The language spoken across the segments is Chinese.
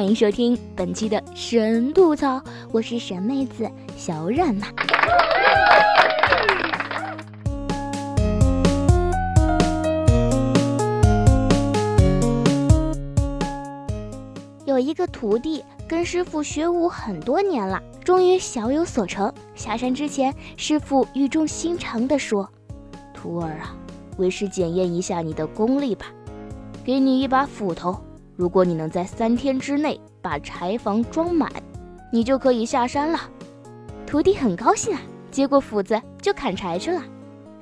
欢迎收听本期的神吐槽，我是神妹子小冉呐。有一个徒弟跟师傅学武很多年了，终于小有所成。下山之前，师傅语重心长地说：“徒儿啊，为师检验一下你的功力吧，给你一把斧头。”如果你能在三天之内把柴房装满，你就可以下山了。徒弟很高兴啊，接过斧子就砍柴去了。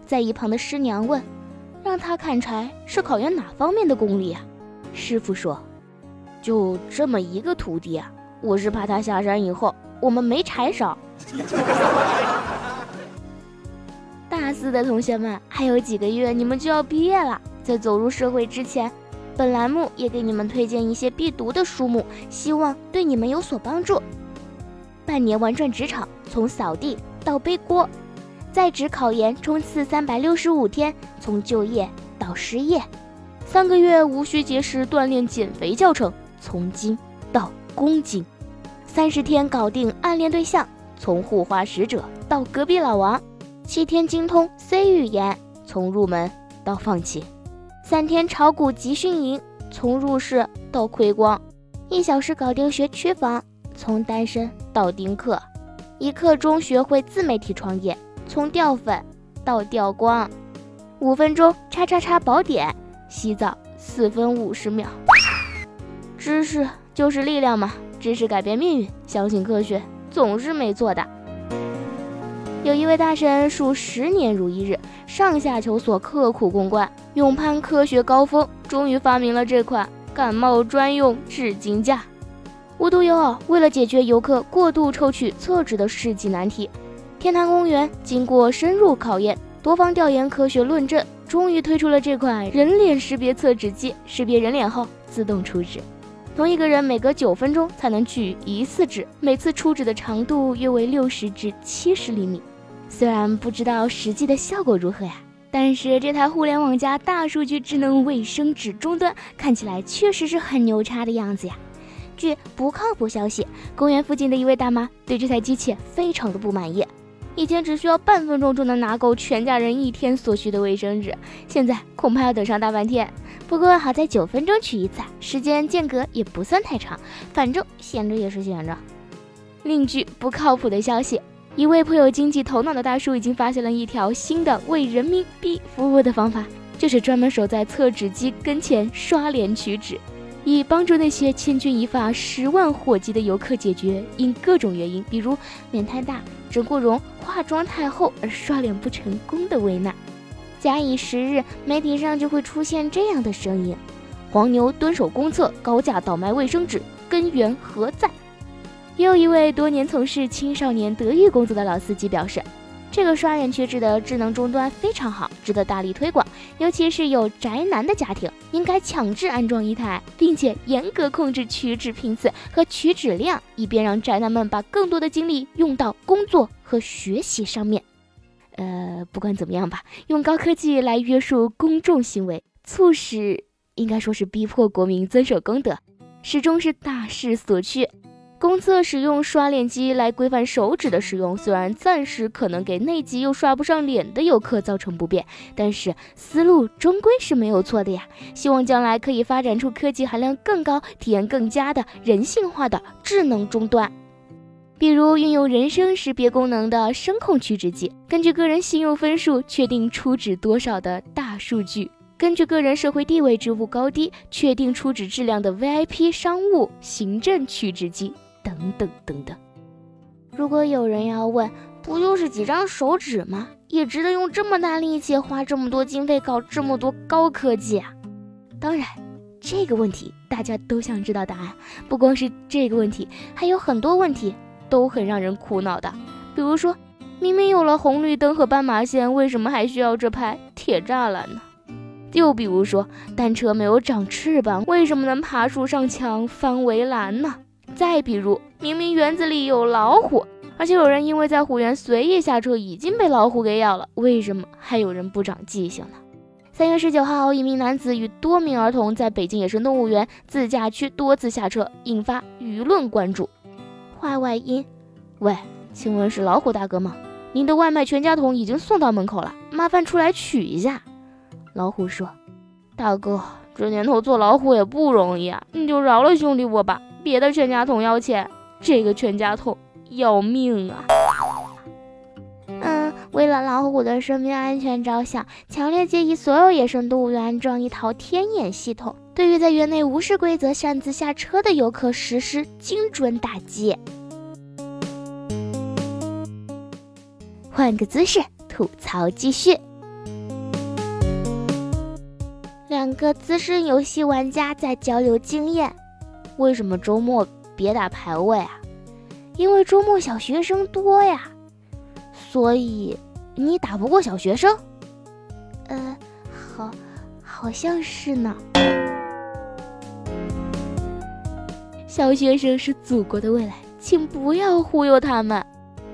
在一旁的师娘问：“让他砍柴是考验哪方面的功力啊？”师傅说：“就这么一个徒弟啊，我是怕他下山以后我们没柴烧。”大四的同学们，还有几个月你们就要毕业了，在走入社会之前。本栏目也给你们推荐一些必读的书目，希望对你们有所帮助。半年玩转职场，从扫地到背锅，在职考研冲刺三百六十五天，从就业到失业，三个月无需节食锻炼减肥教程，从斤到公斤，三十天搞定暗恋对象，从护花使者到隔壁老王，七天精通 C 语言，从入门到放弃。三天炒股集训营，从入市到亏光；一小时搞定学区房，从单身到丁克；一刻钟学会自媒体创业，从掉粉到掉光；五分钟叉叉叉宝典，洗澡四分五十秒。知识就是力量嘛，知识改变命运，相信科学总是没错的。有一位大神数十年如一日，上下求索，刻苦攻关。勇攀科学高峰，终于发明了这款感冒专用纸巾架。无独有偶，为了解决游客过度抽取厕纸的世纪难题，天坛公园经过深入考验、多方调研、科学论证，终于推出了这款人脸识别厕纸机。识别人脸后，自动出纸。同一个人每隔九分钟才能取一次纸，每次出纸的长度约为六十至七十厘米。虽然不知道实际的效果如何呀。但是这台互联网加大数据智能卫生纸终端看起来确实是很牛叉的样子呀！据不靠谱消息，公园附近的一位大妈对这台机器非常的不满意。以前只需要半分钟就能拿够全家人一天所需的卫生纸，现在恐怕要等上大半天。不过好在九分钟取一次，时间间隔也不算太长，反正闲着也是闲着。另据不靠谱的消息。一位颇有经济头脑的大叔已经发现了一条新的为人民币服务的方法，就是专门守在厕纸机跟前刷脸取纸，以帮助那些千钧一发、十万火急的游客解决因各种原因，比如脸太大、只顾容、化妆太厚而刷脸不成功的危难。假以时日，媒体上就会出现这样的声音：黄牛蹲守公厕，高价倒卖卫生纸，根源何在？又一位多年从事青少年德育工作的老司机表示，这个刷脸取纸的智能终端非常好，值得大力推广。尤其是有宅男的家庭，应该强制安装一台，并且严格控制取纸频次和取纸量，以便让宅男们把更多的精力用到工作和学习上面。呃，不管怎么样吧，用高科技来约束公众行为，促使应该说是逼迫国民遵守公德，始终是大势所趋。公厕使用刷脸机来规范手指的使用，虽然暂时可能给内急又刷不上脸的游客造成不便，但是思路终归是没有错的呀。希望将来可以发展出科技含量更高、体验更佳的人性化的智能终端，比如运用人声识别功能的声控取纸机，根据个人信用分数确定出纸多少的大数据，根据个人社会地位、职务高低确定出纸质量的 VIP 商务行政取纸机。等等等等，如果有人要问，不就是几张手指吗？也值得用这么大力气，花这么多经费搞这么多高科技啊？当然，这个问题大家都想知道答案。不光是这个问题，还有很多问题都很让人苦恼的。比如说，明明有了红绿灯和斑马线，为什么还需要这排铁栅栏呢？又比如说，单车没有长翅膀，为什么能爬树上墙、翻围栏呢？再比如，明明园子里有老虎，而且有人因为在虎园随意下车已经被老虎给咬了，为什么还有人不长记性呢？三月十九号，一名男子与多名儿童在北京野生动物园自驾区多次下车，引发舆论关注。话外音：喂，请问是老虎大哥吗？您的外卖全家桶已经送到门口了，麻烦出来取一下。老虎说：“大哥，这年头做老虎也不容易啊，你就饶了兄弟我吧。别的全家桶要钱，这个全家桶要命啊！”为了老虎的生命安全着想，强烈建议所有野生动物园安装一套天眼系统，对于在园内无视规则擅自下车的游客实施精准打击。换个姿势，吐槽继续。两个资深游戏玩家在交流经验：为什么周末别打排位啊？因为周末小学生多呀，所以。你打不过小学生？呃，好，好像是呢。小学生是祖国的未来，请不要忽悠他们。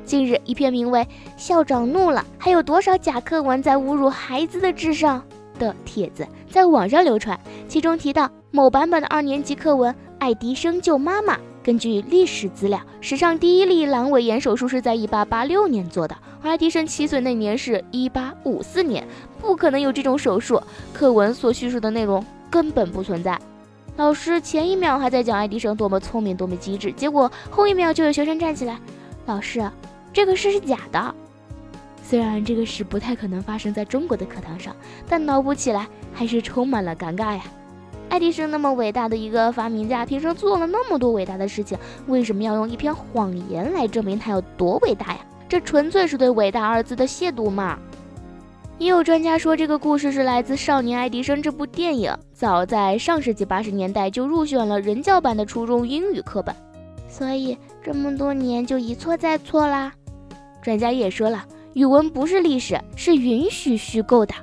近日，一篇名为《校长怒了，还有多少假课文在侮辱孩子的智商》的帖子在网上流传，其中提到某版本的二年级课文《爱迪生救妈妈》。根据历史资料，史上第一例阑尾炎手术是在1886年做的，而爱迪生七岁那年是一八五四年，不可能有这种手术。课文所叙述的内容根本不存在。老师前一秒还在讲爱迪生多么聪明、多么机智，结果后一秒就有学生站起来：“老师，这个事是假的。”虽然这个事不太可能发生在中国的课堂上，但脑补起来还是充满了尴尬呀。爱迪生那么伟大的一个发明家，平生做了那么多伟大的事情，为什么要用一篇谎言来证明他有多伟大呀？这纯粹是对“伟大”二字的亵渎嘛！也有专家说，这个故事是来自《少年爱迪生》这部电影，早在上世纪八十年代就入选了人教版的初中英语课本，所以这么多年就一错再错啦。专家也说了，语文不是历史，是允许虚构的。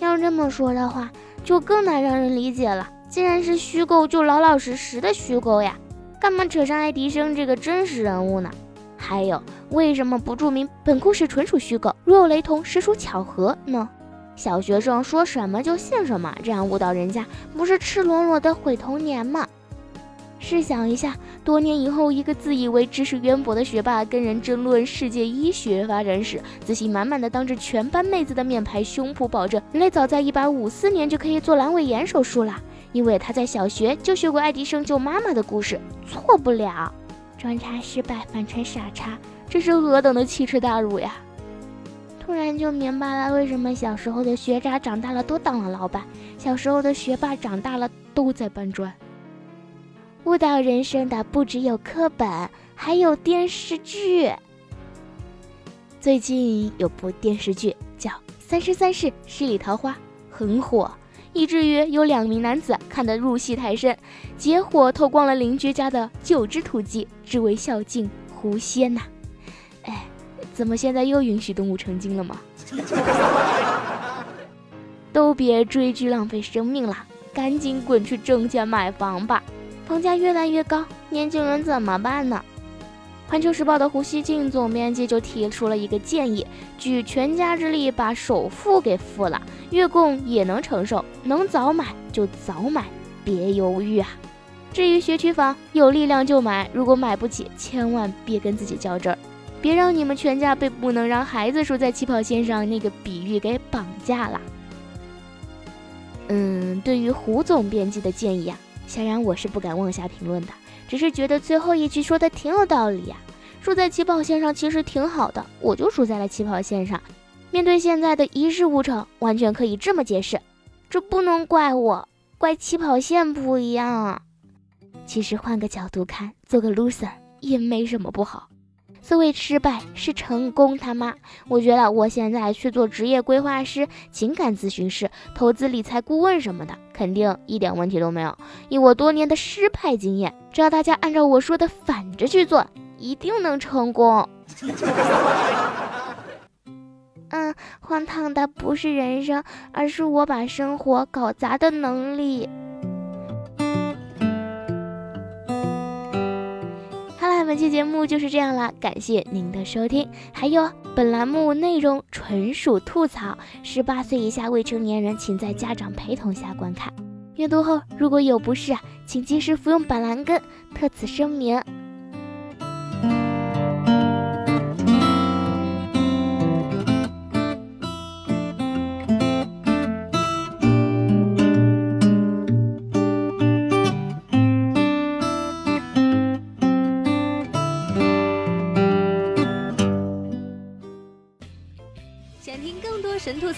要这么说的话。就更难让人理解了。既然是虚构，就老老实实的虚构呀，干嘛扯上爱迪生这个真实人物呢？还有，为什么不注明本故事纯属虚构，如有雷同，实属巧合呢？小学生说什么就信什么，这样误导人家，不是赤裸裸的毁童年吗？试想一下，多年以后，一个自以为知识渊博的学霸跟人争论世界医学发展史，自信满满的当着全班妹子的面拍胸脯保证，人类早在一八五四年就可以做阑尾炎手术了，因为他在小学就学过爱迪生救妈妈的故事，错不了。装叉失败，反成傻叉，这是何等的奇耻大辱呀！突然就明白了，为什么小时候的学渣长大了都当了老板，小时候的学霸长大了都在搬砖。误导人生的不只有课本，还有电视剧。最近有部电视剧叫《三生三世十里桃花》，很火，以至于有两名男子看得入戏太深，结伙偷光了邻居家的九只土鸡，只为孝敬狐仙呐！哎，怎么现在又允许动物成精了吗？都别追剧浪费生命了，赶紧滚去挣钱买房吧！房价越来越高，年轻人怎么办呢？环球时报的胡锡进总编辑就提出了一个建议：举全家之力把首付给付了，月供也能承受，能早买就早买，别犹豫啊！至于学区房，有力量就买，如果买不起，千万别跟自己较真儿，别让你们全家被不能让孩子输在起跑线上那个比喻给绑架了。嗯，对于胡总编辑的建议啊。显然，我是不敢妄下评论的，只是觉得最后一句说的挺有道理呀。输在起跑线上其实挺好的，我就输在了起跑线上。面对现在的一事无成，完全可以这么解释：这不能怪我，怪起跑线不一样啊。其实换个角度看，做个 loser 也没什么不好。所谓失败是成功他妈。我觉得我现在去做职业规划师、情感咨询师、投资理财顾问什么的，肯定一点问题都没有。以我多年的失败经验，只要大家按照我说的反着去做，一定能成功。嗯，荒唐的不是人生，而是我把生活搞砸的能力。本期节目就是这样了，感谢您的收听。还有，本栏目内容纯属吐槽，十八岁以下未成年人请在家长陪同下观看。阅读后如果有不适，请及时服用板蓝根，特此声明。